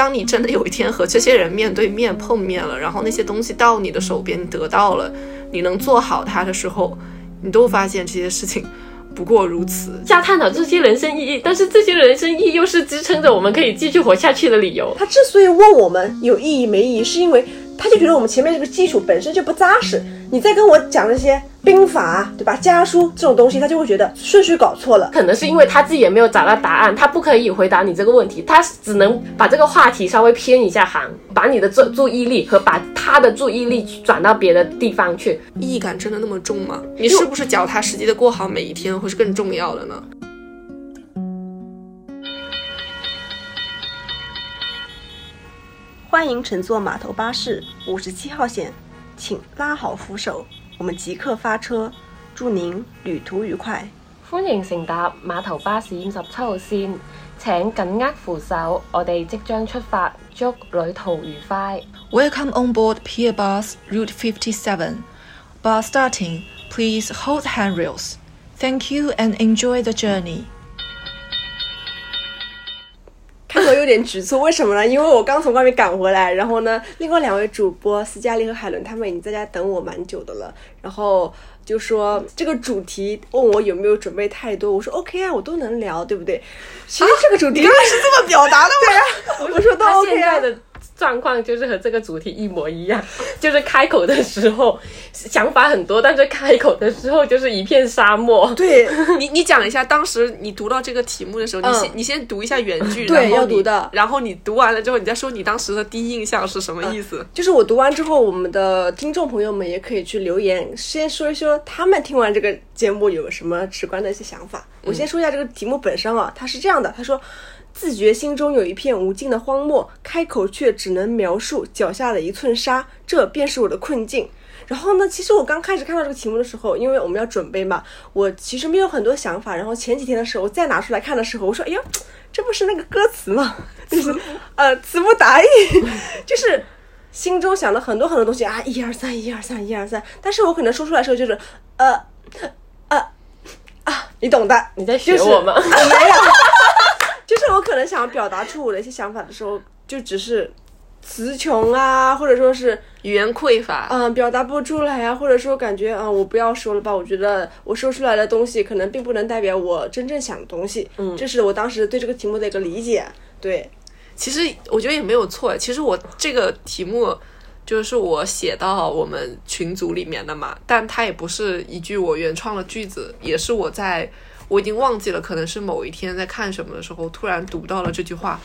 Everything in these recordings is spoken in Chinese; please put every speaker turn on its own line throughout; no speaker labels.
当你真的有一天和这些人面对面碰面了，然后那些东西到你的手边，你得到了，你能做好它的时候，你都发现这些事情不过如此。
瞎探讨这些人生意义，但是这些人生意义又是支撑着我们可以继续活下去的理由。
他之所以问我们有意义没意义，是因为他就觉得我们前面这个基础本身就不扎实。你再跟我讲那些兵法，对吧？家书这种东西，他就会觉得顺序搞错了。
可能是因为他自己也没有找到答案，他不可以回答你这个问题，他只能把这个话题稍微偏一下行，把你的注注意力和把他的注意力转到别的地方去。
意义感真的那么重吗？你是不是脚踏实地的过好每一天会是更重要的呢？
欢迎乘坐码头巴士五十七号线，请拉好扶手，我们即刻发车，祝您旅途愉快。
歡迎乘搭碼頭巴士五十七號線，請緊握扶手，我哋即將出發，祝旅途愉快。
Welcome on board Pier Bus Route 57. Bus starting, please hold handrails. Thank you and enjoy the journey.
开头有点局促，为什么呢？因为我刚从外面赶回来，然后呢，另外两位主播斯嘉丽和海伦他们已经在家等我蛮久的了，然后就说这个主题问我有没有准备太多，我说 OK 啊，我都能聊，对不对？其实这个主题、
是这么表达的吗？
对啊，我说都
他
OK 啊。
状况就是和这个主题一模一样，就是开口的时候想法很多，但是开口的时候就是一片沙漠。
对
你你讲一下，当时你读到这个题目的时候，你先、
嗯
你先读一下原句，
对
然后你
要读的
然后你读完了之后，你再说你当时的第一印象是什么意思？
就是我读完之后，我们的听众朋友们也可以去留言，先说一说他们听完这个节目有什么直观的一些想法。我先说一下这个题目本身啊，它是这样的，他说。自觉心中有一片无尽的荒漠，开口却只能描述脚下的一寸沙，这便是我的困境。然后呢，其实我刚开始看到这个题目的时候，因为我们要准备嘛，我其实没有很多想法。然后前几天的时候，我再拿出来看的时候，我说：“哎呀，这不是那个歌词吗？就是呃，词不达意，就是心中想了很多很多东西啊，一二三，一二三，一二三。但是我可能说出来的时候就是呃呃啊，你懂的。
你在学
就是
我吗？
我没有，就是我可能想表达出我的一些想法的时候，就只是词穷啊，或者说是
语言匮乏，
嗯表达不出来啊，或者说感觉啊、我不要说了吧，我觉得我说出来的东西可能并不能代表我真正想的东西。嗯，这是我当时对这个题目的一个理解。对，
其实我觉得也没有错。其实我这个题目就是我写到我们群组里面的嘛，但它也不是一句我原创的句子，也是我在我已经忘记了，可能是某一天在看什么的时候突然读到了这句话，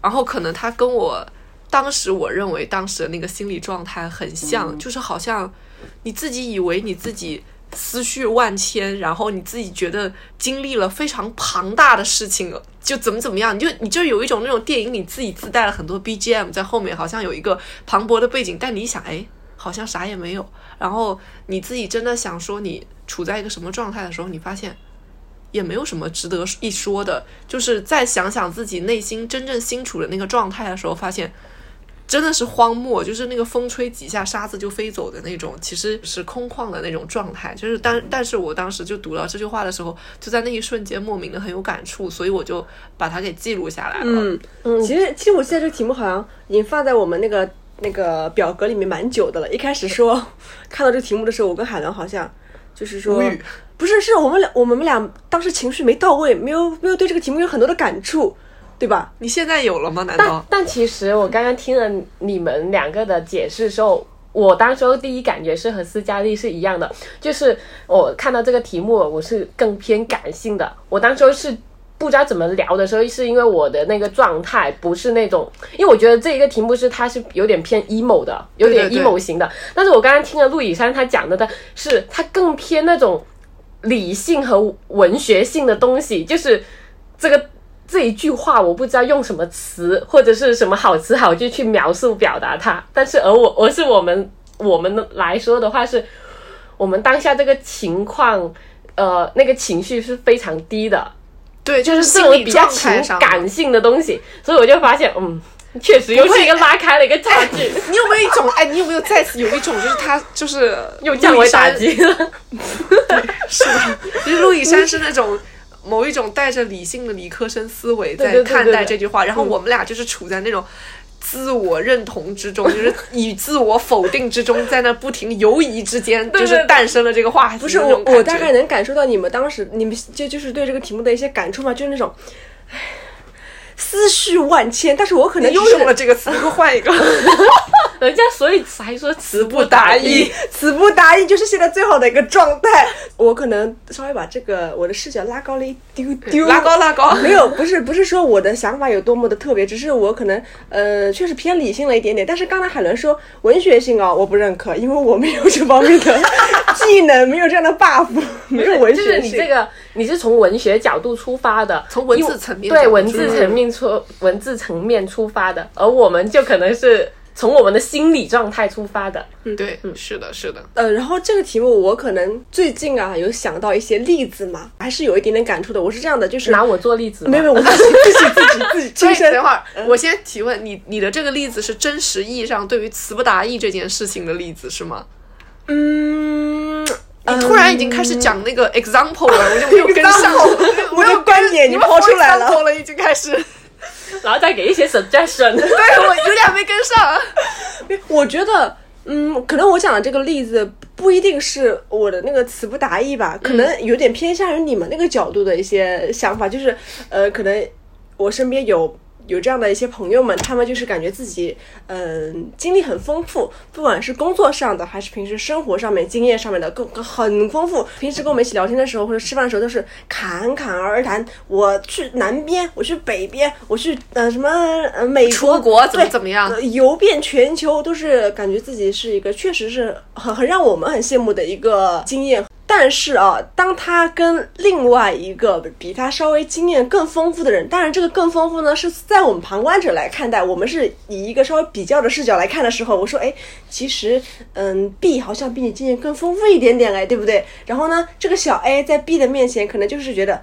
然后可能他跟我当时我认为当时的那个心理状态很像，就是好像你自己以为你自己。思绪万千，然后你自己觉得经历了非常庞大的事情，就怎么怎么样，你就你就有一种那种电影里自己自带了很多 BGM 在后面，好像有一个磅礴的背景，但你一想，哎，好像啥也没有。然后你自己真的想说你处在一个什么状态的时候，你发现也没有什么值得一说的。就是再想想自己内心真正心处的那个状态的时候，发现。真的是荒漠，就是那个风吹几下沙子就飞走的那种，其实是空旷的那种状态。就是但但是我当时就读到这句话的时候，就在那一瞬间莫名的很有感触，所以我就把它给记录下来了。
嗯嗯，其实其实我现在这个题目好像已经放在我们那个那个表格里面蛮久的了。一开始说看到这个题目的时候，我跟海伦好像就是说
无语，
不是，是我们俩我们俩当时情绪没到位，没有没有对这个题目有很多的感触，对吧？
你现在有了吗？难道？
但其实我刚刚听了你们两个的解释的时候，我当时候第一感觉是和斯嘉丽是一样的，就是我看到这个题目，我是更偏感性的。我当时候是不知道怎么聊的时候，是因为我的那个状态不是那种，因为我觉得这一个题目是它是有点偏 emo 的，有点 emo 型的。但是我刚刚听了陆以山他讲的，的是他更偏那种理性和文学性的东西，就是这个这一句话，我不知道用什么词或者是什么好词好句去描述表达它。但是而我而是我们我们来说的话，是我们当下这个情况，呃，那个情绪是非常低的，
对，就
就是是这种比较情。感性的东西，所以我就发现，嗯，确实又是一个拉开了一个差距，
你有没有一种哎？你有没有再次有一种就是他就是
又降维打击了。
是的，其实陆以山是那种某一种带着理性的理科生思维在看待这句话，然后我们俩就是处在那种。自我认同之中，就是以自我否定之中，在那不停游移之间，就是诞生了这个话题。
不是我，我大概能感受到你们当时你们就就是对这个题目的一些感触嘛，就是那种，唉，思绪万千。但是我可能
又用了这个词，给我换一个。
人家所以才说词不
达
意
意。
词不达意，就是现在最好的一个状态。我可能稍微把这个我的视角拉高了一丢丢，
拉高拉高，
没有，不是不是说我的想法有多么的特别，只是我可能呃确实偏理性了一点点。但是刚才海伦说文学性啊，我不认可，因为我没有这方面的技能，没有这样的 buff，没有文
就是。你这个，你是从文学角度出发的，
从文字层面
对文字层面出文字层面出发的，而我们就可能是从我们的心理状态出发的。
嗯对，嗯是的，是的。
呃，然后这个题目我可能最近啊有想到一些例子嘛，还是有一点点感触的。我是这样的，就是
拿我做例子，
没有没有，我自己自己自己自己
等会儿，我先提问你，你的这个例子是真实意义上对于词不达意这件事情的例子是吗？
嗯，
你突然已经开始讲那个 example 了，我就没有跟上
我的观点你
们
抛出来了
了，已经开始。
然后再给一些 suggestion。
对我有点没跟上。
我觉得，嗯，可能我讲的这个例子不一定是我的那个词不达意吧，可能有点偏向于你们那个角度的一些想法，就是呃，可能我身边有。有这样的一些朋友们，他们就是感觉自己，嗯、经历很丰富，不管是工作上的，还是平时生活上面、经验上面的，更更很丰富。平时跟我们一起聊天的时候，或者吃饭的时候，都是侃侃而谈。我去南边，我去北边，我去呃什么呃美国，
出国怎么怎么样
呃游遍全球，都是感觉自己是一个确实是很很让我们很羡慕的一个经验。但是啊，当他跟另外一个比他稍微经验更丰富的人，当然这个更丰富呢是在我们旁观者来看待，我们是以一个稍微比较的视角来看的时候，我说，哎，其实，嗯，B 好像比你经验更丰富一点点，哎，对不对？然后呢，这个小 A 在 B 的面前，可能就是觉得。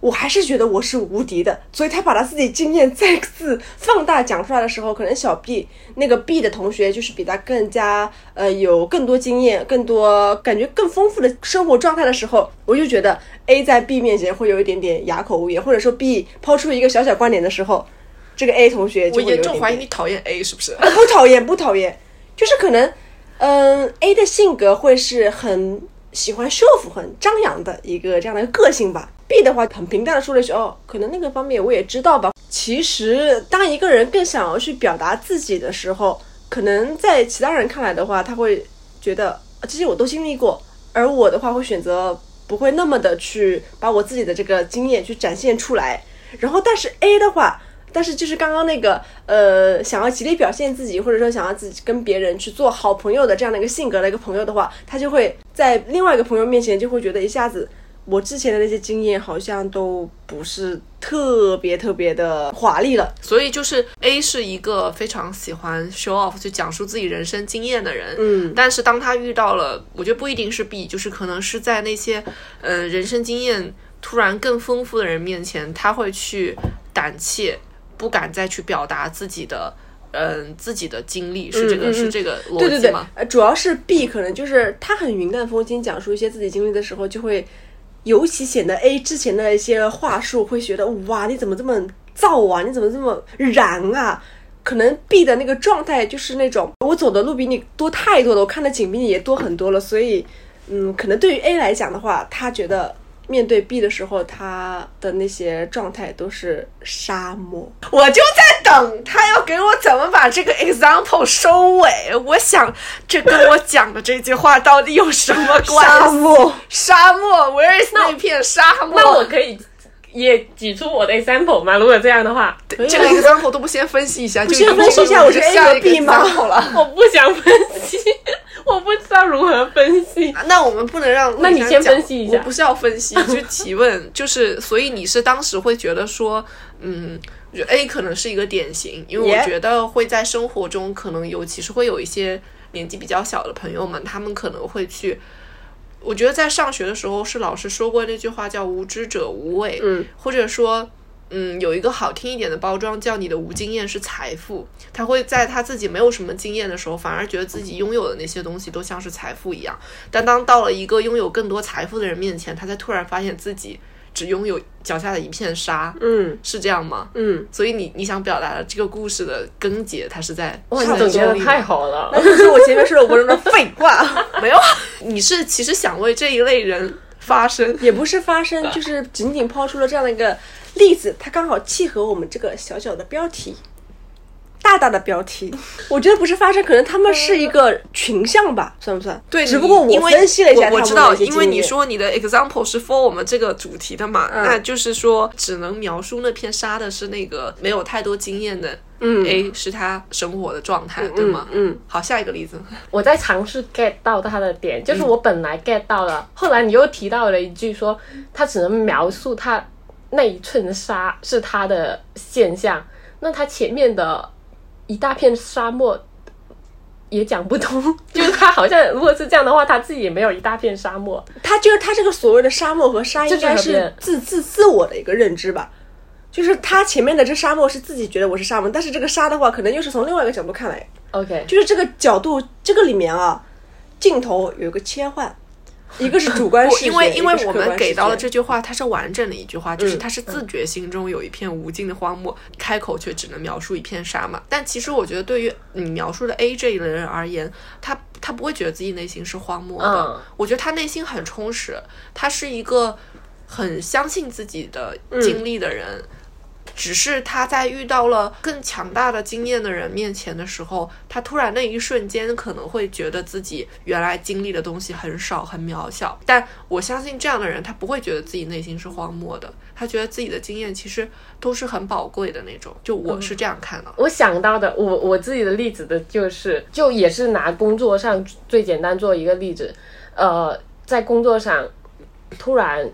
我还是觉得我是无敌的，所以他把他自己经验再次放大讲出来的时候，可能小 B 那个 B 的同学就是比他更加呃有更多经验、更多感觉更丰富的生活状态的时候，我就觉得 A 在 B 面前会有一点点哑口无言，或者说 B 抛出一个小小观点的时候，这个 A 同学就
我严
会有一点点
重怀疑你讨厌 A 是不是？
不讨厌，不讨厌，就是可能，嗯，A 的性格会是很喜欢 show、很张扬的一个这样的一个个性吧。B 的话很平淡的说了一句：“哦，可能那个方面我也知道吧。”其实，当一个人更想要去表达自己的时候，可能在其他人看来的话，他会觉得这些我都经历过，而我的话会选择不会那么的去把我自己的这个经验去展现出来。然后，但是 A 的话，但是就是刚刚那个呃，想要极力表现自己，或者说想要自己跟别人去做好朋友的这样的一个性格的一个朋友的话，他就会在另外一个朋友面前就会觉得一下子。我之前的那些经验好像都不是特别特别的华丽了，
所以就是 A 是一个非常喜欢 show off 去讲述自己人生经验的人，
嗯
但是当他遇到了，我觉得不一定是 B，就是可能是在那些呃人生经验突然更丰富的人面前，他会去胆怯，不敢再去表达自己的。嗯，自己的经历是这个、
嗯嗯
是这个逻辑吗？
对对对，呃，主要是 B 可能就是他很云淡风轻讲述一些自己经历的时候，就会尤其显得 A 之前的一些话术会觉得哇，你怎么这么燥啊？你怎么这么燃啊？可能 B 的那个状态就是那种我走的路比你多太多了，我看的景比你也多很多了，所以嗯，可能对于 A 来讲的话，他觉得。面对 B 的时候，他的那些状态都是沙漠。
我就在等他要给我怎么把这个 example 收尾。我想，这跟我讲的这句话到底有什么关系？
沙漠，
沙漠，Where is 那片沙漠？
那我可以也举出我的 example 吗？如果这样的话，
这个 example 都不先分析一下，就
先分析一下我是 A 和 B 吗
好了。
我不想分析，我不知道如何分析。
那我们不能让
那你先
讲
分析一下
我不是要分析，就提问，就是所以你是当时会觉得说，嗯。A 可能是一个典型，因为我觉得会在生活中可能尤其是会有一些年纪比较小的朋友们，他们可能会去，我觉得在上学的时候是老师说过那句话叫“无知者无畏”，
嗯，
或者说，嗯，有一个好听一点的包装叫你的无经验是财富，他会在他自己没有什么经验的时候，反而觉得自己拥有的那些东西都像是财富一样，但当到了一个拥有更多财富的人面前，他才突然发现自己只拥有脚下的一片沙，
嗯
是这样吗？
嗯，
所以你你想表达的这个故事的根结，它是在
哇，你总结的太好了。
那就是我前面说的我说的废话，
没有啊？你是其实想为这一类人发声，
也不是发声，就是仅仅抛出了这样的一个例子，它刚好契合我们这个小小的标题。大大的标题，我觉得不是发生，可能他们是一个群像吧，算不算？
对，
只不过我分析了一下
我我知道，因为你说你的 example 是 for 我们这个主题的嘛，
嗯
那就是说只能描述那片沙的是那个没有太多经验的，
嗯
A 是他生活的状态，对吗？
嗯，
好，下一个例子，
我在尝试 get 到他的点，就是我本来 get 到了，后来你又提到了一句说，他只能描述他那一寸沙是他的现象，那他前面的一大片沙漠也讲不通，就是他好像如果是这样的话，他自己也没有一大片沙漠。
他就是他这个所谓的沙漠和沙，应该是自自自我的一个认知吧。就是他前面的这沙漠是自己觉得我是沙漠，但是这个沙的话，可能又是从另外一个角度看来
，OK，
就是这个角度，这个里面啊，镜头有一个切换，一个是主观
不
视觉，
因为因为我们给到了这句话，它是完整的一句话，就是
嗯
他是自觉心中有一片无尽的荒漠，开口却只能描述一片沙嘛。但其实我觉得，对于你描述的 A 这一类人而言，他他不会觉得自己内心是荒漠的，
嗯
我觉得他内心很充实，他是一个很相信自己的经历的人。只是他在遇到了更强大的经验的人面前的时候，他突然那一瞬间可能会觉得自己原来经历的东西很少、很渺小。但我相信这样的人，他不会觉得自己内心是荒漠的，他觉得自己的经验其实都是很宝贵的那种。就我是这样看的。
我想到的，我我自己的例子的就是，就也是拿工作上最简单做一个例子，呃，在工作上突然，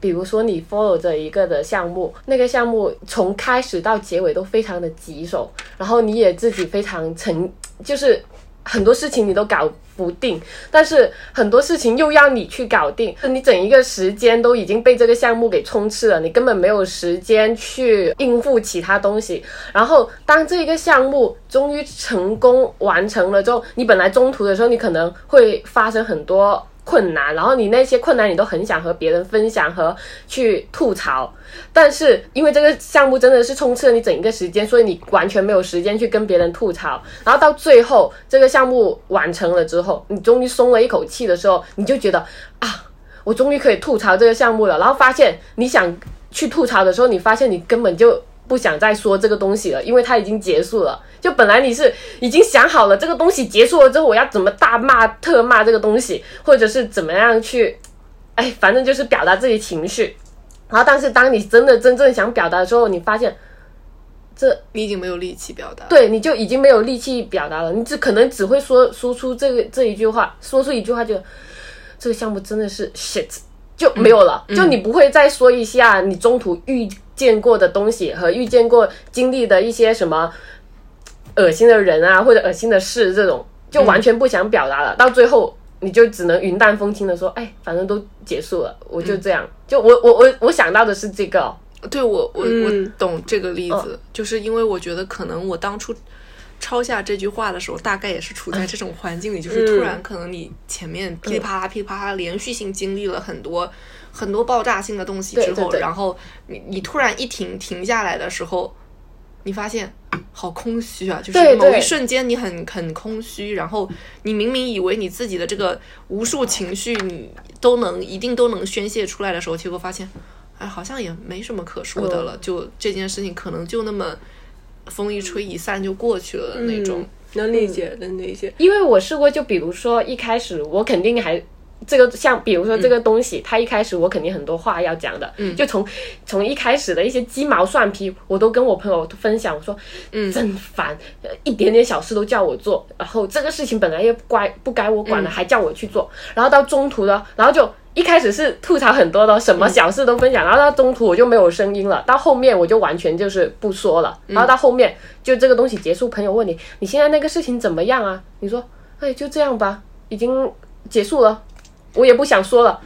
比如说你 follow 着一个的项目，那个项目从开始到结尾都非常的棘手，然后你也自己非常沉，就是很多事情你都搞不定，但是很多事情又要你去搞定，你整一个时间都已经被这个项目给充斥了，你根本没有时间去应付其他东西。然后当这个项目终于成功完成了之后，你本来中途的时候，你可能会发生很多。困难，然后你那些困难你都很想和别人分享和去吐槽，但是因为这个项目真的是充斥了你整一个时间，所以你完全没有时间去跟别人吐槽。然后到最后这个项目完成了之后，你终于松了一口气的时候，你就觉得啊，我终于可以吐槽这个项目了。然后发现你想去吐槽的时候，你发现你根本就不想再说这个东西了，因为它已经结束了。就本来你是已经想好了这个东西结束了之后，我要怎么大骂特骂这个东西，或者是怎么样去，哎，反正就是表达自己情绪。然后，但是当你真的真正想表达的时候，你发现这
你已经没有力气表达。
对，你就已经没有力气表达了，你只可能只会说说出这个这一句话，说出一句话就，这个项目真的是 shit 就没有了，就你不会再说一下你中途遇见过的东西和遇见过经历的一些什么恶心的人啊或者恶心的事这种，就完全不想表达了，到最后。你就只能云淡风轻的说，哎，反正都结束了，我就这样。就我我我我想到的是这个。哦，
对我我、
嗯。
我懂这个例子，就是因为我觉得可能我当初抄下这句话的时候，大概也是处在这种环境里，就是突然可能你前面噼里啪啦噼里啪啦连续性经历了很多很多爆炸性的东西之后，
对对对
然后你你突然一停停下来的时候，你发现。好空虚啊！就是某一瞬间你很很空虚，然后你明明以为你自己的这个无数情绪你都能一定都能宣泄出来的时候，结果发现，哎，好像也没什么可说的了，就这件事情可能就那么风一吹一散就过去了的那种。
嗯能理解，能理解。
因为我试过，就比如说一开始我肯定还这个像，比如说这个东西，它一开始我肯定很多话要讲的，就从从一开始的一些鸡毛蒜皮，我都跟我朋友分享，我说，嗯，真烦，呃一点点小事都叫我做，然后这个事情本来又不该不该我管的，还叫我去做，然后到中途呢，然后就。一开始是吐槽很多的，什么小事都分享，然后到中途我就没有声音了，到后面我就完全就是不说了，然后到后面就这个东西结束，朋友问你你现在那个事情怎么样啊？你说哎就这样吧，已经结束了，我也不想说了。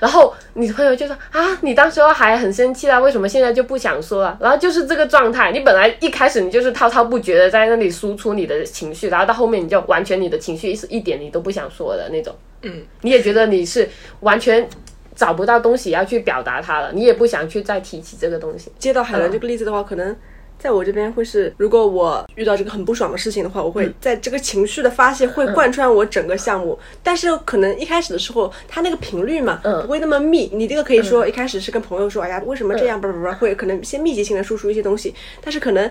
然后你朋友就说啊，你当时候还很生气啦，为什么现在就不想说了？然后就是这个状态，你本来一开始你就是滔滔不绝的在那里输出你的情绪，然后到后面你就完全你的情绪是一点你都不想说的那种。
嗯，
你也觉得你是完全找不到东西要去表达它了，你也不想去再提起这个东西。
接到海伦这个例子的话，可能在我这边会是，如果我遇到这个很不爽的事情的话，我会在这个情绪的发泄会贯穿我整个项目。但是可能一开始的时候，它那个频率嘛，不会那么密。你这个可以说一开始是跟朋友说，哎呀，为什么这样，不不不，会可能先密集性的输出一些东西，但是可能。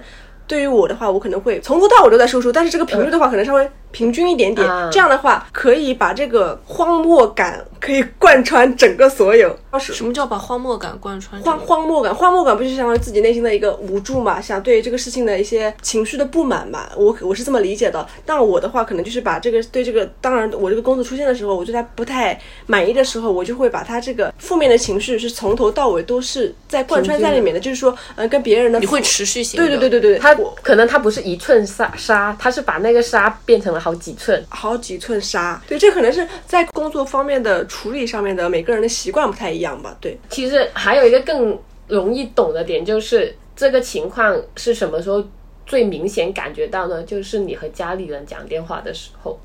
对于我的话，我可能会从头到尾都在输出，但是这个频率的话，可能稍微平均一点点。这样的话，可以把这个荒漠感可以贯穿整个所有。
什么叫把荒漠感贯穿？
荒荒漠感，荒漠感不就相当于自己内心的一个无助嘛？想对这个事情的一些情绪的不满嘛？我我是这么理解的。但我的话，可能就是把这个对这个，当然我这个工作出现的时候，我对他不太满意的时候，我就会把他这个负面的情绪是从头到尾都是在贯穿在里面的。就是说，嗯，跟别人的
你会持续性。
对对对对对，
他。可能他不是一寸沙沙，他是把那个沙变成了好几寸，
好几寸沙。对，这可能是在工作方面的处理上面的每个人的习惯不太一样吧。对，
其实还有一个更容易懂的点，就是这个情况是什么时候最明显感觉到呢？就是你和家里人讲电话的时候。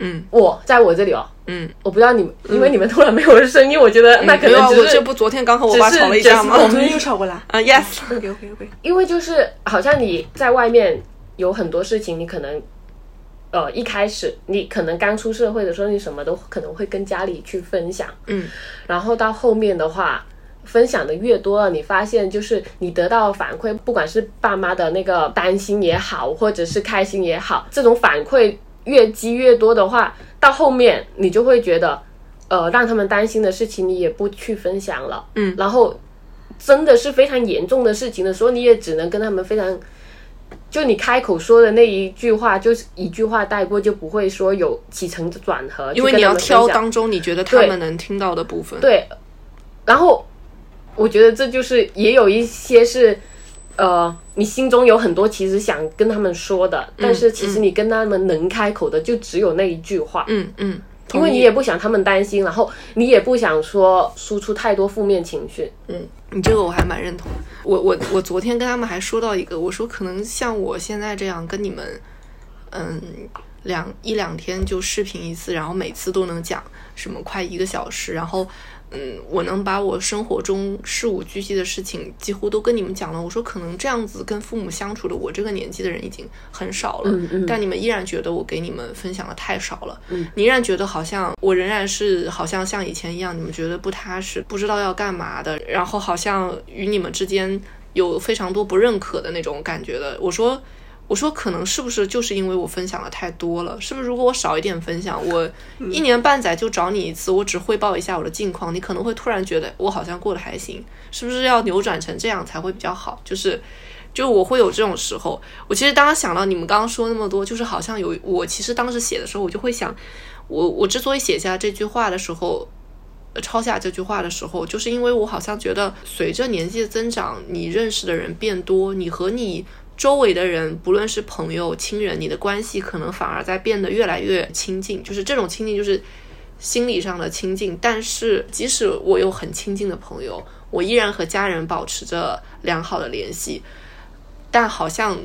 嗯，
我在我这里哦，
嗯，
我不知道你们，因为你们突然没有声音，我觉得那可能只是
这不昨天刚和我爸吵了一架吗？
我们又吵过了
啊，yes，OK
OK OK，
因为就是好像你在外面有很多事情，你可能呃一开始你可能刚出社会的时候，你什么都可能会跟家里去分享，
嗯，
然后到后面的话，分享的越多了，你发现就是你得到反馈，不管是爸妈的那个担心也好，或者是开心也好，这种反馈。越积越多的话，到后面你就会觉得，呃，让他们担心的事情你也不去分享了，
嗯，
然后真的是非常严重的事情的时候，你也只能跟他们非常，就你开口说的那一句话，就是一句话带过，就不会说有起承转合，
因为你要挑当中你觉得他们能听到的部分，
对，然后我觉得这就是也有一些是。呃，你心中有很多其实想跟他们说的，但是其实你跟他们能开口的就只有那一句话。
嗯嗯，
因为你也不想他们担心，然后你也不想说输出太多负面情绪。
嗯，你这个我还蛮认同。我我我昨天跟他们还说到一个，我说可能像我现在这样跟你们，嗯，两一两天就视频一次，然后每次都能讲什么快一个小时，然后。嗯，我能把我生活中事无巨细的事情几乎都跟你们讲了。我说，可能这样子跟父母相处的我这个年纪的人已经很少了，但你们依然觉得我给你们分享的太少了。你依然觉得好像我仍然是好像像以前一样，你们觉得不踏实，不知道要干嘛的，然后好像与你们之间有非常多不认可的那种感觉的。我说。我说，可能是不是就是因为我分享的太多了？是不是如果我少一点分享，我一年半载就找你一次，我只汇报一下我的近况，你可能会突然觉得我好像过得还行？是不是要扭转成这样才会比较好？就是，就我会有这种时候。我其实当时想到你们刚刚说那么多，就是好像有我其实当时写的时候，我就会想，我我之所以写下这句话的时候，抄下这句话的时候，就是因为我好像觉得随着年纪的增长，你认识的人变多，你和你。周围的人，不论是朋友、亲人，你的关系可能反而在变得越来越亲近。就是这种亲近，就是心理上的亲近。但是，即使我有很亲近的朋友，我依然和家人保持着良好的联系。但好像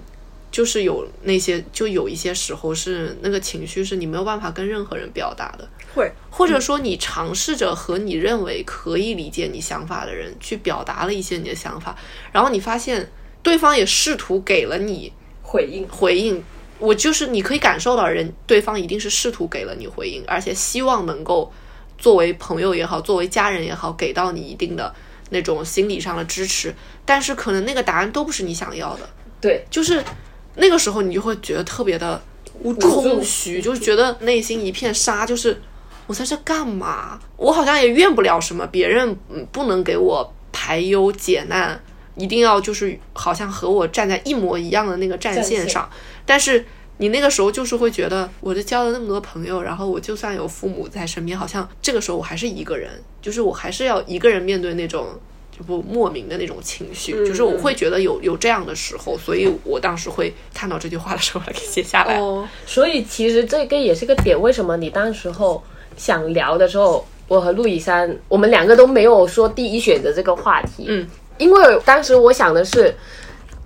就是有那些，就有一些时候是那个情绪是你没有办法跟任何人表达的。
会，
或者说你尝试着和你认为可以理解你想法的人去表达了一些你的想法，然后你发现。对方也试图给了你
回应，
回应我就是你可以感受到人，对方一定是试图给了你回应，而且希望能够作为朋友也好，作为家人也好，给到你一定的那种心理上的支持。但是可能那个答案都不是你想要的，
对，
就是那个时候你就会觉得特别的空虚，就是觉得内心一片沙，就是我在这干嘛？我好像也怨不了什么，别人不能给我排忧解难。一定要就是好像和我站在一模一样的那个战线上，但是你那个时候就是会觉得，我就交了那么多朋友，然后我就算有父母在身边，好像这个时候我还是一个人，就是我还是要一个人面对那种就不莫名的那种情绪，就是我会觉得有有这样的时候，所以我当时会看到这句话的时候，把它给写下来。
哦，所以其实这个也是个点，为什么你当时候想聊的时候，我和陆以山，我们两个都没有说第一选择这个话题，
嗯。
因为当时我想的是，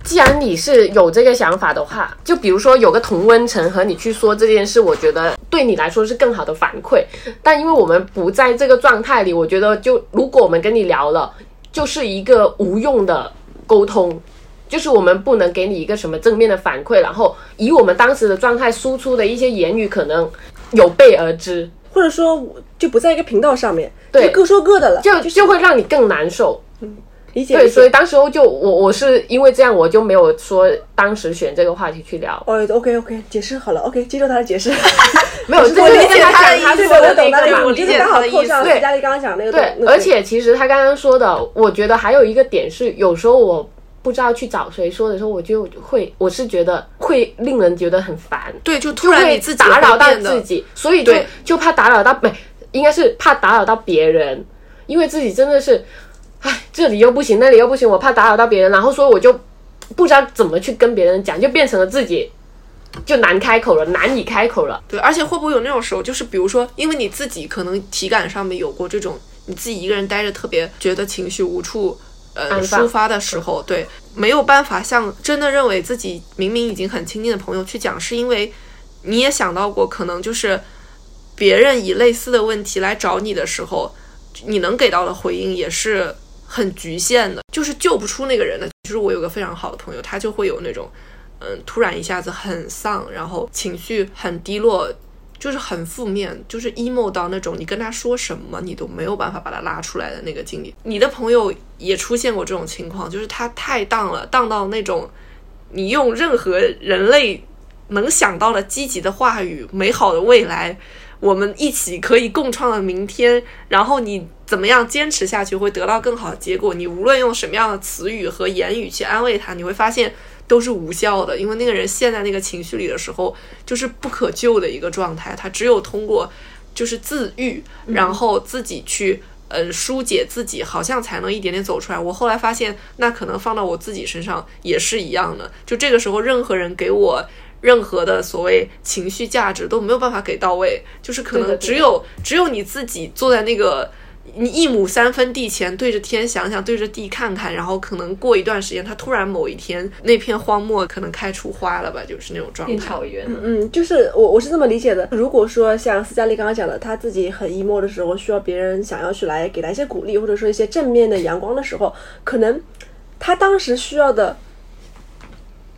既然你是有这个想法的话，就比如说有个同温层和你去说这件事，我觉得对你来说是更好的反馈。但因为我们不在这个状态里，我觉得就如果我们跟你聊了，就是一个无用的沟通。就是我们不能给你一个什么正面的反馈，然后以我们当时的状态输出的一些言语，可能有备而知，
或者说就不在一个频道上面，
对
就各说各的了，
就就会让你更难受。对，
理解对
所以当时候就我我是因为这样，我就没有说当时选这个话题去聊，
哦，OK OK，解释好了，OK，接受他的解释。
没有，这
我理解他的意思
我懂他的意
说的那个嘛
思，
我理解他的意思
好扣上
对
佳丽刚刚讲那个
对，
那个
而且其实他刚刚说的，我觉得还有一个点是，有时候我不知道去找谁说的时候，我就会，我是觉得会令人觉得很烦，
对，就突然你自己
打扰到自己，所以就
对。
就怕打扰到，没，应该是怕打扰到别人，因为自己真的是，唉，这里又不行，那里又不行，我怕打扰到别人，然后所以我就不知道怎么去跟别人讲，就变成了自己就难开口了，难以开口了。
对，而且会不会有那种时候，就是比如说，因为你自己可能体感上面有过这种，你自己一个人待着特别觉得情绪无处呃抒发的时候，对，没有办法向真的认为自己明明已经很亲近的朋友去讲，是因为你也想到过，可能就是别人以类似的问题来找你的时候，你能给到的回应也是很局限的，就是救不出那个人的。就是我有个非常好的朋友，他就会有那种。嗯，突然一下子很丧，然后情绪很低落，就是很负面，就是 emo 到那种你跟他说什么，你都没有办法把他拉出来的那个经历。你的朋友也出现过这种情况，就是他太荡了，荡到那种你用任何人类能想到的积极的话语、美好的未来，我们一起可以共创的明天，然后你怎么样坚持下去，会得到更好的结果。你无论用什么样的词语和言语去安慰他，你会发现。都是无效的，因为那个人陷在那个情绪里的时候，就是不可救的一个状态。他只有通过就是自愈，然后自己去嗯疏解自己，好像才能一点点走出来。我后来发现，那可能放到我自己身上也是一样的。就这个时候，任何人给我任何的所谓情绪价值都没有办法给到位，就是可能只有只有你自己坐在那个。你一亩三分地前对着天想想，对着地看看，然后可能过一段时间，它突然某一天那片荒漠可能开出花了吧，就是那种状态。
原
嗯，就是我我是这么理解的。如果说像斯嘉丽刚刚讲的，他自己很 emo 的时候，需要别人想要去来给他一些鼓励，或者说一些正面的阳光的时候，可能他当时需要的，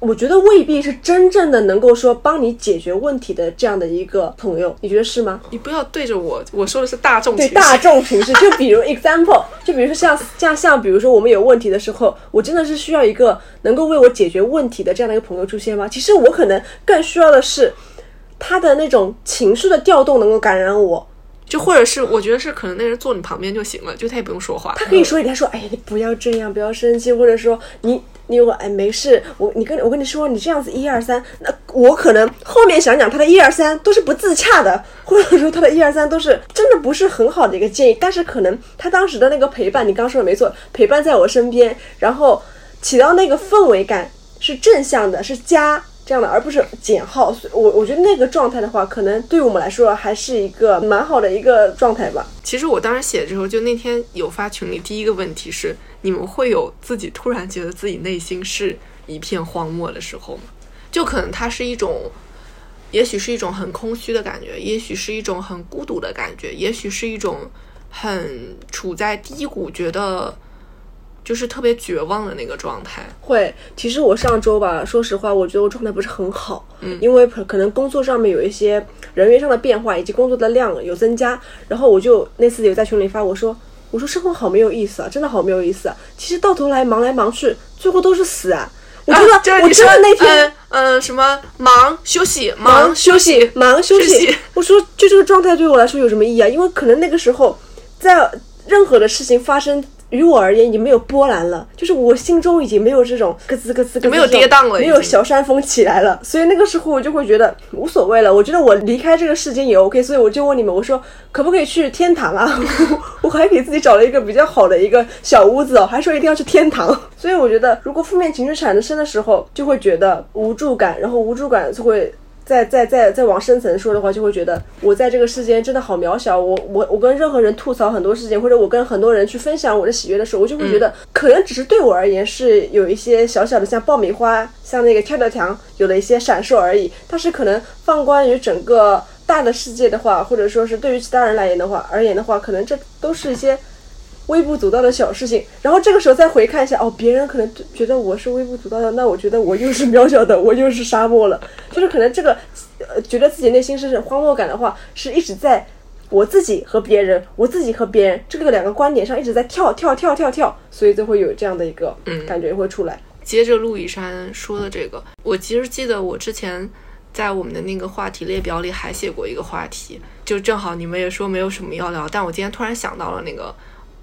我觉得未必是真正的能够说帮你解决问题的这样的一个朋友，你觉得是吗？
你不要对着我，我说的是大众。
对大众形式，就比如 example，就比如说像像像，比如说我们有问题的时候，我真的是需要一个能够为我解决问题的这样的一个朋友出现吗？其实我可能更需要的是他的那种情绪的调动能够感染我。
就或者是我觉得是可能那人坐你旁边就行了，就他也不用说话。
他可以说一点，他说：“哎，你不要这样，不要生气，或者说你你我哎没事，我你跟我跟你说，你这样子一二三，那我可能后面想想他的一二三都是不自洽的，或者说他的一二三都是真的不是很好的一个建议，但是可能他当时的那个陪伴，你刚说的没错，陪伴在我身边，然后起到那个氛围感是正向的，是加。”这样的，而不是减号。所以我我觉得那个状态的话，可能对我们来说还是一个蛮好的一个状态吧。
其实我当时写的时候，就那天有发群里，第一个问题是：你们会有自己突然觉得自己内心是一片荒漠的时候吗？就可能它是一种，也许是一种很空虚的感觉，也许是一种很孤独的感觉，也许是一种很处在低谷，觉得就是特别绝望的那个状态。
会，其实我上周吧，说实话，我觉得我状态不是很好，嗯，因为可可能工作上面有一些人员上的变化，以及工作的量有增加，然后我就那次有在群里发，我说，我说生活好没有意思啊，真的好没有意思啊，其实到头来忙来忙去，最后都是死啊。我觉得，
啊就是
我真的那天
嗯、呃什么忙休息忙休息
忙休
休息
我说，就这个状态对我来说有什么意义啊？因为可能那个时候，在任何的事情发生。于我而言已经没有波澜了，就是我心中已经没有这种咯吱咯吱咯吱，
没有跌宕了
没有小山峰起来了，所以那个时候我就会觉得无所谓了。我觉得我离开这个世间也 OK，所以我就问你们，我说可不可以去天堂啊？我还给自己找了一个比较好的一个小屋子哦，还说一定要去天堂。所以我觉得，如果负面情绪产生的时候，就会觉得无助感，然后无助感就会。再再再再往深层说的话，就会觉得我在这个世间真的好渺小。我我我跟任何人吐槽很多事情，或者我跟很多人去分享我的喜悦的时候，我就会觉得，可能只是对我而言是有一些小小的像爆米花，像那个跳跳糖有了一些闪烁而已。但是可能放关于整个大的世界的话，或者说是对于其他人来言的话而言的话，可能这都是一些微不足道的小事情。然后这个时候再回看一下，哦，别人可能觉得我是微不足道的，那我觉得我又是渺小的，我又是沙漠了。就是可能这个呃，觉得自己内心是荒漠感的话，是一直在我自己和别人，我自己和别人这个两个观点上一直在跳跳跳跳跳，所以就会有这样的一个感觉会出来。
接着陆以山说的这个，我其实记得我之前在我们的那个话题列表里还写过一个话题，就正好你们也说没有什么要聊，但我今天突然想到了那个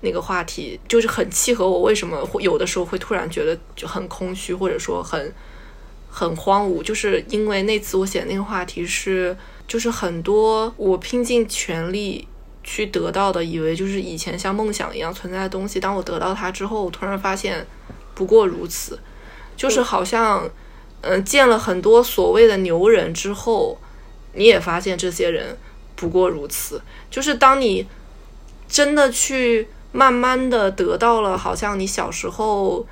那个话题，就是很契合我为什么会有的时候会突然觉得就很空虚，或者说很很荒芜，就是因为那次我写的那个话题是，就是很多我拼尽全力去得到的，以为就是以前像梦想一样存在的东西，当我得到它之后，我突然发现不过如此。就是好像，嗯，见了很多所谓的牛人之后，你也发现这些人不过如此。就是当你真的去慢慢的得到了，好像你小时候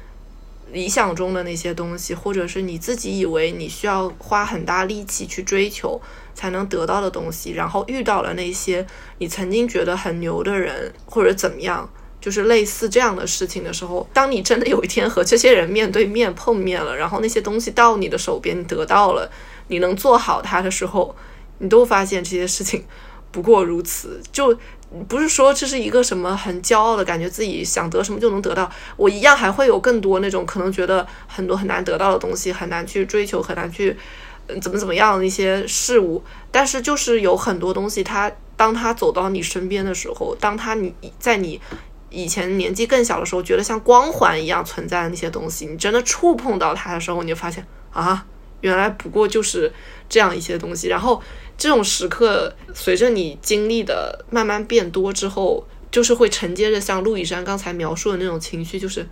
理想中的那些东西，或者是你自己以为你需要花很大力气去追求才能得到的东西，然后遇到了那些你曾经觉得很牛的人，或者怎么样。就是类似这样的事情的时候，当你真的有一天和这些人面对面碰面了，然后那些东西到你的手边，你得到了，你能做好它的时候，你都发现这些事情不过如此。就不是说这是一个什么很骄傲的感觉，自己想得什么就能得到。我一样还会有更多那种可能觉得很多很难得到的东西，很难去追求，很难去怎么怎么样的一些事物。但是就是有很多东西，它当它走到你身边的时候，当它你在你。以前年纪更小的时候，觉得像光环一样存在的那些东西，你真的触碰到它的时候，你就发现啊，原来不过就是这样一些东西。然后这种时刻，随着你经历的慢慢变多之后，就是会承接着像陆以山刚才描述的那种情绪，就是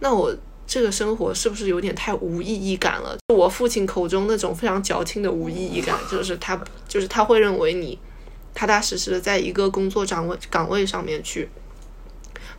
那我这个生活是不是有点太无意义感了？我父亲口中那种非常矫情的无意义感，就是他就是他会认为你踏踏实实的在一个工作岗位岗位上面去。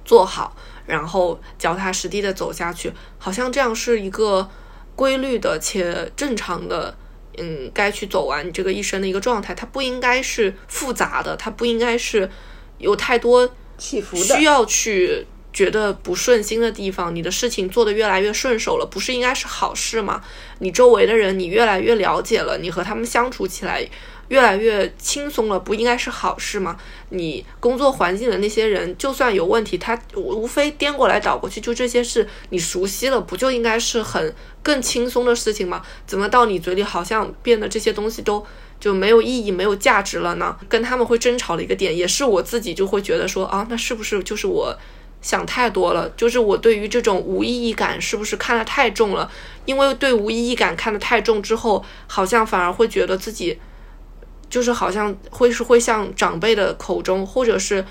做好，然后脚踏实地的走下去，好像这样是一个规律的且正常的，嗯，该去走完你这个一生的一个状态。它不应该是复杂的，它不应该是有太多
起伏的，
需要去觉得不顺心的地方。你的事情做得越来越顺手了，不是应该是好事吗？你周围的人，你越来越了解了，你和他们相处起来。越来越轻松了，不应该是好事吗？你工作环境的那些人，就算有问题，他无非颠过来倒过去，就这些事你熟悉了，不就应该是很更轻松的事情吗？怎么到你嘴里好像变得这些东西都就没有意义、没有价值了呢？跟他们会争吵的一个点，也是我自己就会觉得说啊，那是不是就是我想太多了？就是我对于这种无意义感是不是看得太重了？因为对无意义感看得太重之后，好像反而会觉得自己。就是好像会是会像长辈的口中，或者是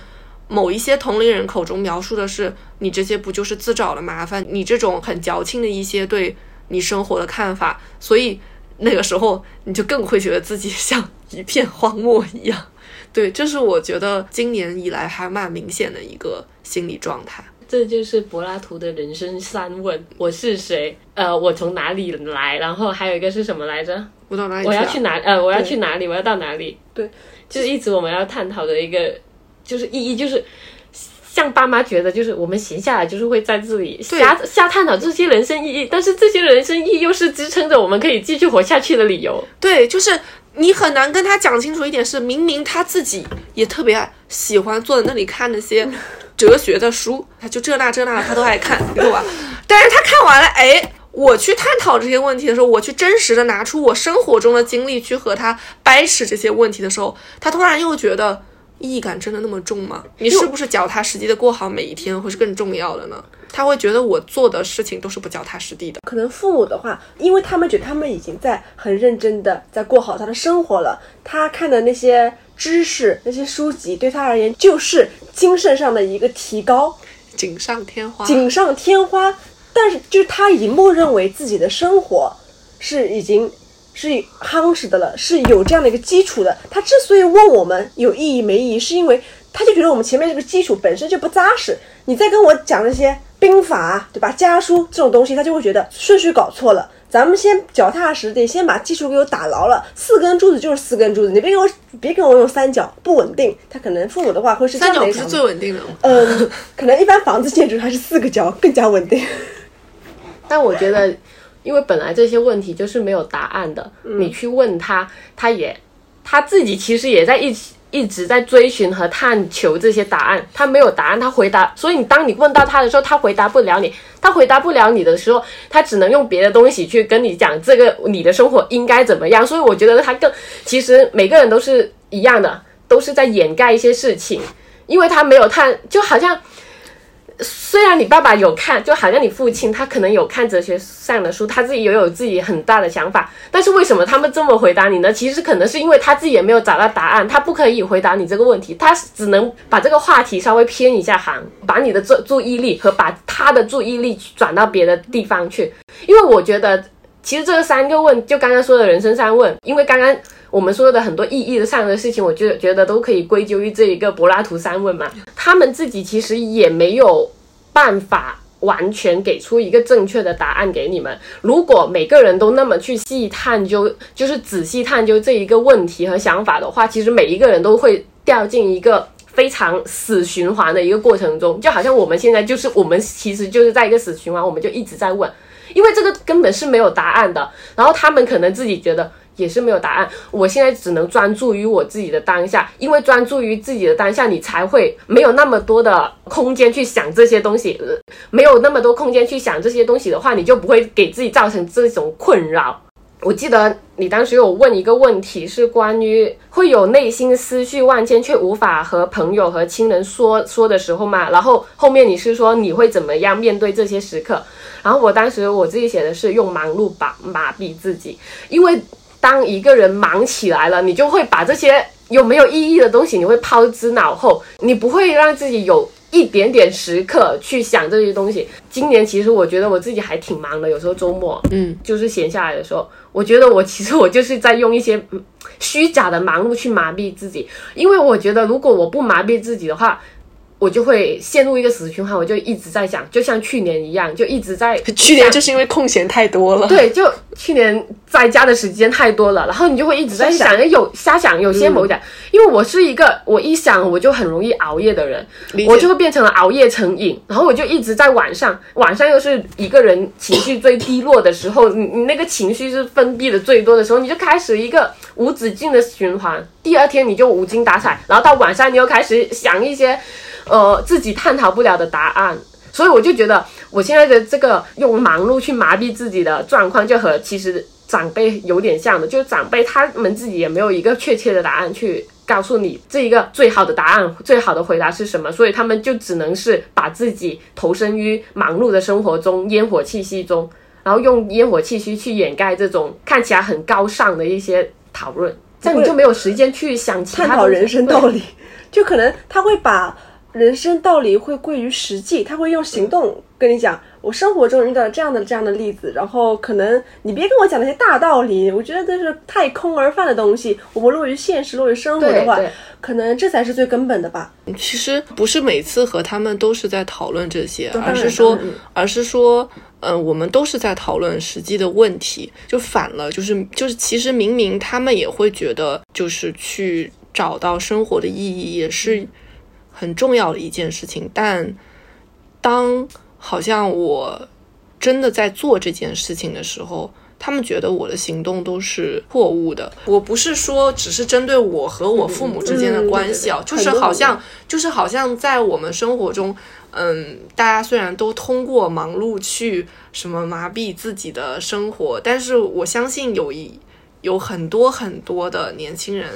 某一些同龄人口中描述的是，你这些不就是自找的麻烦？你这种很矫情的一些对你生活的看法，所以那个时候你就更会觉得自己 像一片荒漠一样。对，这是我觉得今年以来还蛮明显的一个心理状态。
这就是柏拉图的人生三问：我是谁？呃，我从哪里来？然后还有一个是什么来着？
我到哪里？
我要去哪？呃，我要去哪里？我要到哪里？
对，
就是一直我们要探讨的一个，就是意义，就是像爸妈觉得，就是我们闲下来就是会在这里瞎瞎探讨这些人生意义，但是这些人生意义又是支撑着我们可以继续活下去的理由。
对，就是你很难跟他讲清楚一点，是明明他自己也特别喜欢坐在那里看那些哲学的书，他就这那这那的他都爱看，对吧？但是他看完了，哎。我去探讨这些问题的时候，我去真实的拿出我生活中的经历去和他掰扯这些问题的时候，他突然又觉得意义感真的那么重吗？你是不是脚踏实地的过好每一天会是更重要的呢？他会觉得我做的事情都是不脚踏实地的。
可能父母的话，因为他们觉得他们已经在很认真的在过好他的生活了，他看的那些知识、那些书籍对他而言就是精神上的一个提高，
锦上添花，
锦上添花。但是，就是他已经默认为自己的生活是已经是夯实的了，是有这样的一个基础的。他之所以问我们有意义没意义，是因为他就觉得我们前面这个基础本身就不扎实。你再跟我讲那些兵法，对吧？家书这种东西，他就会觉得顺序搞错了。咱们先脚踏实地，先把基础给我打牢了。四根柱子就是四根柱子，你别给我别给我用三角，不稳定。他可能父母的话会是
三角不是最稳定的吗？
嗯，可能一般房子建筑还是四个角更加稳定。
但我觉得，因为本来这些问题就是没有答案的，
嗯
你去问他，他也他自己其实也在一起。一直在追寻和探求这些答案，他没有答案，他回答，所以你当你问到他的时候，他回答不了你，他回答不了你的时候，他只能用别的东西去跟你讲这个你的生活应该怎么样。所以我觉得他更，其实每个人都是一样的，都是在掩盖一些事情，因为他没有探，就好像虽然你爸爸有看，就好像你父亲他可能有看哲学上的书，他自己也有自己很大的想法，但是为什么他们这么回答你呢？其实可能是因为他自己也没有找到答案，他不可以回答你这个问题，他只能把这个话题稍微偏一下行，把你的注注意力和把他的注意力转到别的地方去。因为我觉得，其实这三个问，就刚刚说的人生三问，因为刚刚我们说的很多意义上的事情，我就觉得都可以归咎于这一个柏拉图三问嘛。他们自己其实也没有办法完全给出一个正确的答案给你们。如果每个人都那么去细探究，就是仔细探究这一个问题和想法的话，其实每一个人都会掉进一个。非常死循环的一个过程中，就好像我们现在就是我们其实就是在一个死循环，我们就一直在问，因为这个根本是没有答案的。然后他们可能自己觉得也是没有答案，我现在只能专注于我自己的当下，因为专注于自己的当下，你才会没有那么多的空间去想这些东西，没有那么多空间去想这些东西的话，你就不会给自己造成这种困扰。我记得你当时有问一个问题，是关于会有内心思绪万千却无法和朋友和亲人说说的时候嘛？然后后面你是说你会怎么样面对这些时刻？然后我当时我自己写的是用忙碌把麻痹自己，因为当一个人忙起来了，你就会把这些有没有意义的东西，你会抛之脑后，你不会让自己有一点点时刻去想这些东西。今年其实我觉得我自己还挺忙的，有时候周末，
嗯，
就是闲下来的时候，我觉得我其实我就是在用一些嗯虚假的忙碌去麻痹自己，因为我觉得如果我不麻痹自己的话。我就会陷入一个死循环，我就一直在想，就像去年一样，就一直在
去年就是因为空闲太多了，
对，就去年在家的时间太多了，然后你就会一直在
瞎
想，有瞎想，有些某点，因为我是一个我一想我就很容易熬夜的人，我就会变成了熬夜成瘾，然后我就一直在晚上，晚上又是一个人情绪最低落的时候，你你那个情绪是分泌的最多的时候，你就开始一个无止境的循环，第二天你就无精打采，然后到晚上你又开始想一些。呃，自己探讨不了的答案，所以我就觉得我现在的这个用忙碌去麻痹自己的状况，就和其实长辈有点像的，就是长辈他们自己也没有一个确切的答案去告诉你这一个最好的答案、最好的回答是什么，所以他们就只能是把自己投身于忙碌的生活中、烟火气息中，然后用烟火气息去掩盖这种看起来很高尚的一些讨论，这样你就没有时间去想其他东西
探讨人生道理，就可能他会把人生道理会贵于实际，他会用行动跟你讲，我生活中遇到这样的这样的例子，然后可能你别跟我讲那些大道理，我觉得这是太空而泛的东西。我们落于现实，落于生活的话可能这才是最根本的吧。
其实不是每次和他们都是在讨论这些，而是说，而是说，嗯、我们都是在讨论实际的问题，就反了，就是就是，其实明明他们也会觉得，就是去找到生活的意义也是很重要的一件事情，但当好像我真的在做这件事情的时候，他们觉得我的行动都是错误的。我不是说只是针对我和我父母之间的关系啊，
嗯
就是好像就是好像在我们生活中，嗯，大家虽然都通过忙碌去什么麻痹自己的生活，但是我相信有一有很多很多的年轻人，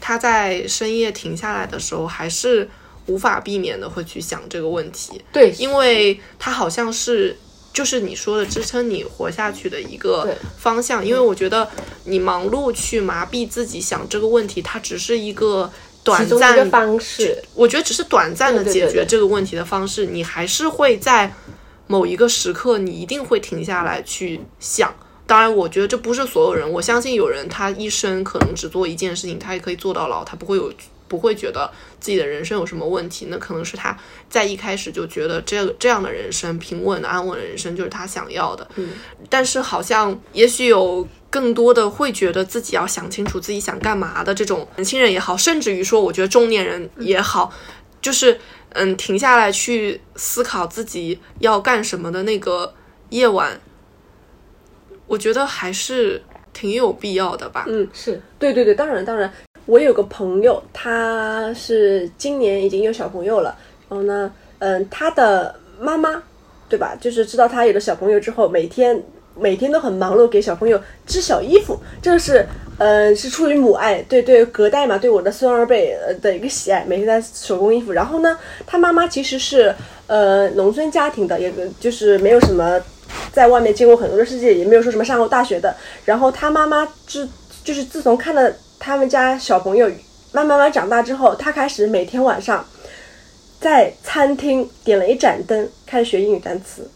他在深夜停下来的时候，还是无法避免的会去想这个问题。
对，
因为它好像是就是你说的支撑你活下去的一个方向。因为我觉得你忙碌去麻痹自己想这个问题，它只是一个短暂，
方式，
我觉得只是短暂的解决这个问题的方式。你还是会在某一个时刻，你一定会停下来去想。当然，我觉得这不是所有人。我相信有人他一生可能只做一件事情，他也可以做到老，他不会有不会觉得自己的人生有什么问题，那可能是他在一开始就觉得这个这样的人生，平稳的、安稳的人生就是他想要的。嗯，但是好像也许有更多的会觉得自己要想清楚自己想干嘛的这种年轻人也好，甚至于说我觉得中年人也好，就是嗯停下来去思考自己要干什么的那个夜晚，我觉得还是挺有必要的吧。
嗯，
是
对对对，当然当然，我有个朋友，他是今年已经有小朋友了，然后呢，嗯，他的妈妈，对吧？就是知道他有了小朋友之后，每天每天都很忙碌，给小朋友织小衣服，这个是，呃，是出于母爱，对对，隔代嘛，对我的孙儿辈的一个喜爱，每天在手工衣服。然后呢，他妈妈其实是呃农村家庭的，也就是没有什么在外面见过很多的世界，也没有说什么上过大学的。然后他妈妈自就是自从看了他们家小朋友慢慢慢长大之后，他开始每天晚上在餐厅点了一盏灯，开始学英语单词。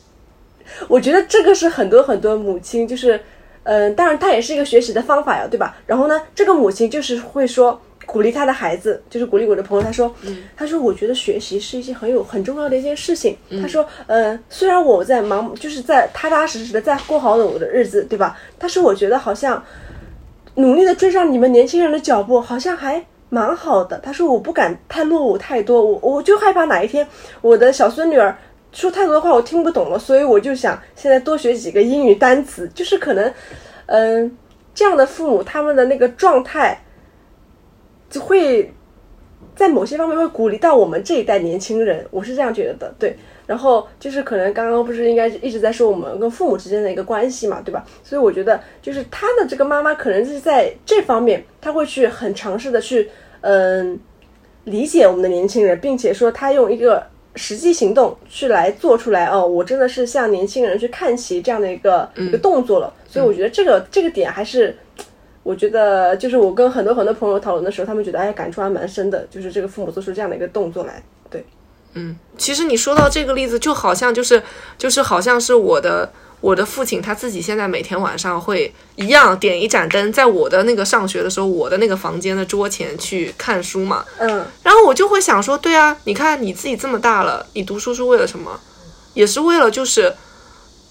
我觉得这个是很多很多母亲就是，嗯、当然它也是一个学习的方法呀，对吧？然后呢，这个母亲就是会说鼓励他的孩子，就是鼓励我的朋友，他说，他说我觉得学习是一件很有很重要的一件事情。他说，呃，虽然我在忙，就是在踏踏实实的在过好我的日子，对吧？但是我觉得好像努力的追上你们年轻人的脚步，好像还蛮好的。他说我不敢太落伍太多，我我就害怕哪一天我的小孙女儿说太多的话我听不懂了，所以我就想现在多学几个英语单词，就是可能，嗯、这样的父母他们的那个状态就会在某些方面会鼓励到我们这一代年轻人，我是这样觉得的，对。然后就是可能刚刚不是应该一直在说我们跟父母之间的一个关系嘛，对吧？所以我觉得就是他的这个妈妈可能是在这方面，他会去很尝试的去嗯、理解我们的年轻人，并且说他用一个实际行动去来做出来哦，我真的是向年轻人去看齐这样的一个、一个动作了。所以我觉得这个这个点还是。我觉得就是我跟很多很多朋友讨论的时候，他们觉得哎感触还蛮深的，就是这个父母做出这样的一个动作来，对，
其实你说到这个例子，就好像就是就是好像是我的我的父亲他自己现在每天晚上会一样点一盏灯，在我的那个上学的时候，我的那个房间的桌前去看书嘛。
嗯，
然后我就会想说，对啊，你看你自己这么大了，你读书是为了什么？也是为了就是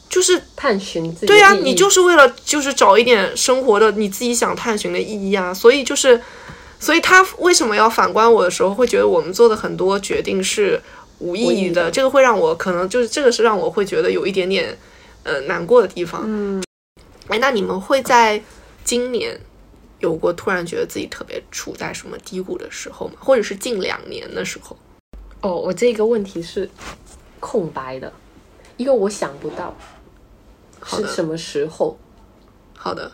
就是
探寻自己
对呀、
意义
你就是为了就是找一点生活的你自己想探寻的意义啊，所以就是，所以他为什么要反观我的时候，会觉得我们做的很多决定是无意义的，这个会让我可能就是这个是让我会觉得有一点点呃难过的地方。嗯，哎，那你们会在今年有过突然觉得自己特别处在什么低谷的时候吗？或者是近两年的时候？
哦，我这个问题是空白的，因为我想不到
好
是什么时候。
好的，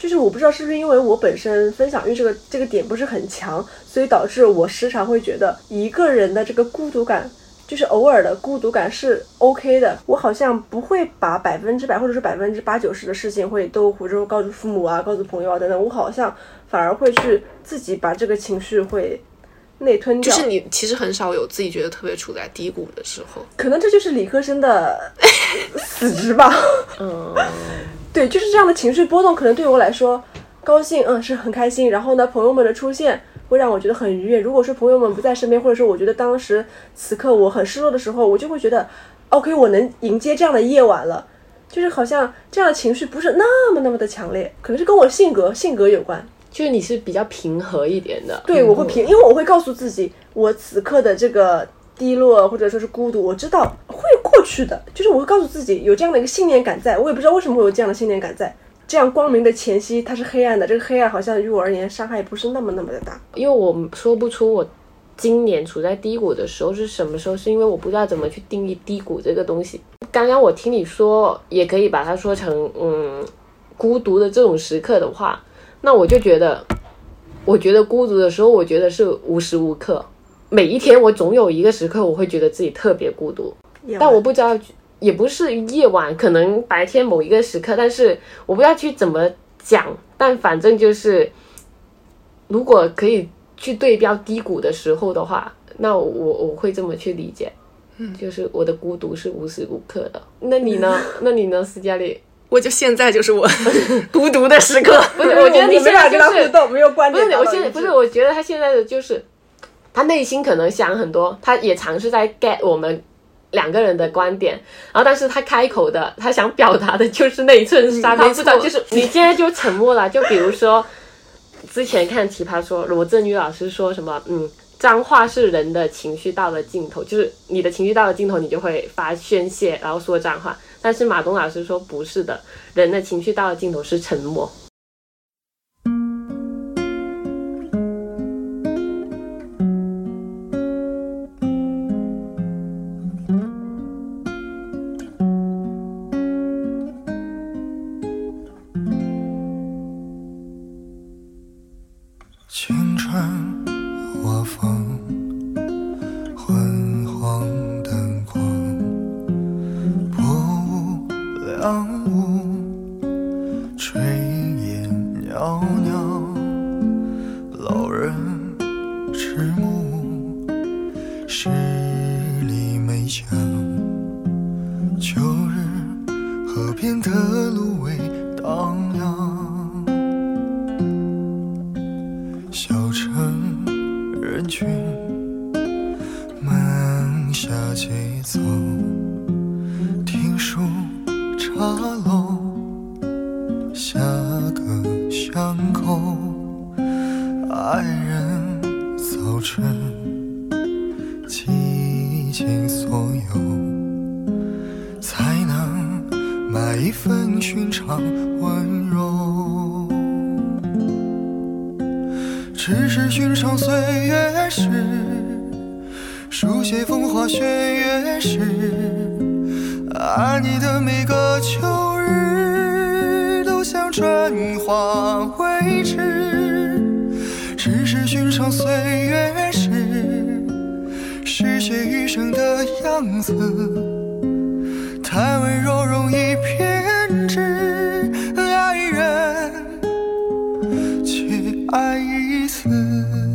就是我不知道是不是因为我本身分享欲这个这个点不是很强，所以导致我时常会觉得一个人的这个孤独感，就是偶尔的孤独感是 OK 的。我好像不会把百分之百或者是百分之八九十的事情会都或者说告诉父母啊、告诉朋友啊等等，我好像反而会去自己把这个情绪会内吞掉。
就是你其实很少有自己觉得特别处在低谷的时候。
可能这就是理科生的 死值吧。
嗯，
对，就是这样的情绪波动，可能对我来说，高兴，嗯，是很开心。然后呢，朋友们的出现会让我觉得很愉悦。如果说朋友们不在身边，或者说我觉得当时此刻我很失落的时候，我就会觉得，OK，我能迎接这样的夜晚了。就是好像这样的情绪不是那么那么的强烈，可能是跟我性格性格有关。
就是你是比较平和一点的。
对，我会平，因为我会告诉自己，我此刻的这个低落或者说是孤独，我知道会过去的。就是我会告诉自己有这样的一个信念感在，我也不知道为什么会有这样的信念感在。这样光明的前夕，它是黑暗的，这个黑暗好像于我而言伤害不是那么那么的大。
因为我说不出我今年处在低谷的时候是什么时候，是因为我不知道怎么去定义低谷这个东西。刚刚我听你说，也可以把它说成嗯孤独的这种时刻的话，那我就觉得，我觉得孤独的时候，我觉得是无时无刻，每一天我总有一个时刻，我会觉得自己特别孤独。但我不知道，也不是夜晚，可能白天某一个时刻，但是我不知道去怎么讲，但反正就是，如果可以去对标低谷的时候的话，那我我会这么去理解，嗯，就是我的孤独是无时无刻的。那你呢？那你呢，斯嘉丽？
我就现在就是我 孤独的时刻。
不是，我觉得你现在就是
他互动，没有观
不是，
点达到一致。
我现在不是，我觉得他现在的就是，他内心可能想很多，他也尝试在 get 我们两个人的观点，然后但是他开口的，他想表达的就是那一寸沙，他知道，
错
就是你现在就沉默了。就比如说，之前看《奇葩说》，罗振宇老师说什么，嗯。脏话是人的情绪到了尽头，就是你的情绪到了尽头，你就会发宣泄，然后说脏话。但是马东老师说不是的，人的情绪到了尽头是沉默。
爱一次。